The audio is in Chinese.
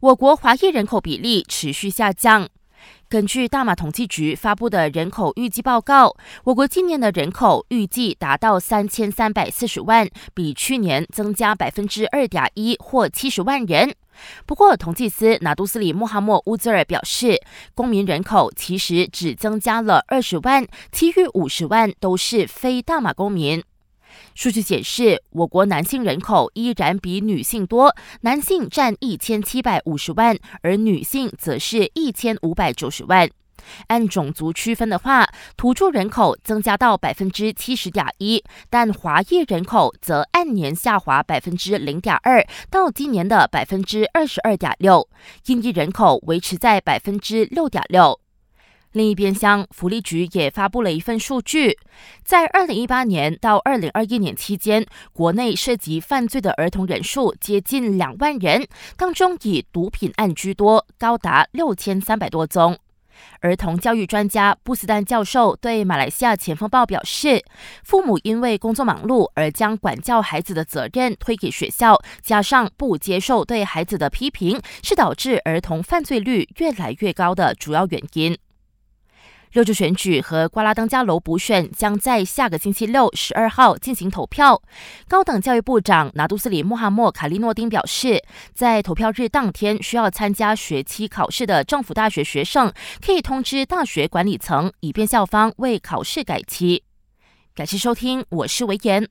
我国华裔人口比例持续下降。根据大马统计局发布的人口预计报告，我国今年的人口预计达到三千三百四十万，比去年增加百分之二点一或七十万人。不过，统计司拿督斯里穆哈默乌兹尔表示，公民人口其实只增加了二十万，其余五十万都是非大马公民。数据显示，我国男性人口依然比女性多，男性占一千七百五十万，而女性则是一千五百九十万。按种族区分的话，土著人口增加到百分之七十点一，但华裔人口则按年下滑百分之零点二，到今年的百分之二十二点六。印裔人口维持在百分之六点六。另一边厢，福利局也发布了一份数据，在二零一八年到二零二一年期间，国内涉及犯罪的儿童人数接近两万人，当中以毒品案居多，高达六千三百多宗。儿童教育专家布斯丹教授对马来西亚前锋报表示，父母因为工作忙碌而将管教孩子的责任推给学校，加上不接受对孩子的批评，是导致儿童犯罪率越来越高的主要原因。六州选举和瓜拉登加楼补选将在下个星期六十二号进行投票。高等教育部长拿督斯里穆哈默卡利诺丁表示，在投票日当天需要参加学期考试的政府大学学生，可以通知大学管理层，以便校方为考试改期。感谢收听，我是维言。